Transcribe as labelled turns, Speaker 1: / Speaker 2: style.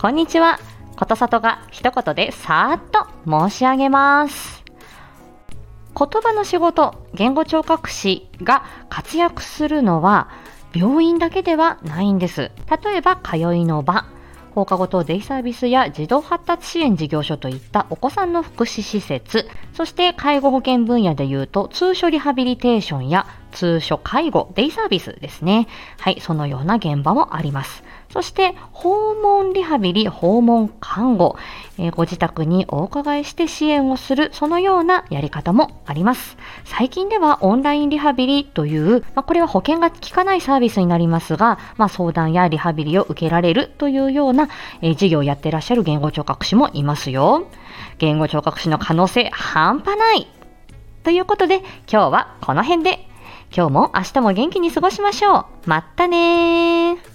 Speaker 1: こんにちは。ことさとが一言でさーっと申し上げます。言葉の仕事、言語聴覚士が活躍するのは病院だけではないんです。例えば、通いの場、放課後等デイサービスや児童発達支援事業所といったお子さんの福祉施設、そして介護保険分野でいうと通所リハビリテーションや通所介護、デイサービスですね。はい、そのような現場もあります。そして、訪問リハビリ、訪問看護、えーご自宅にお伺いして支援をする、そのようなやり方もあります。最近ではオンラインリハビリという、まあ、これは保険が効かないサービスになりますが、まあ、相談やリハビリを受けられるというような、えー事業をやってらっしゃる言語聴覚士もいますよ。言語聴覚士の可能性半端ないということで、今日はこの辺で。今日も明日も元気に過ごしましょう。まったねー。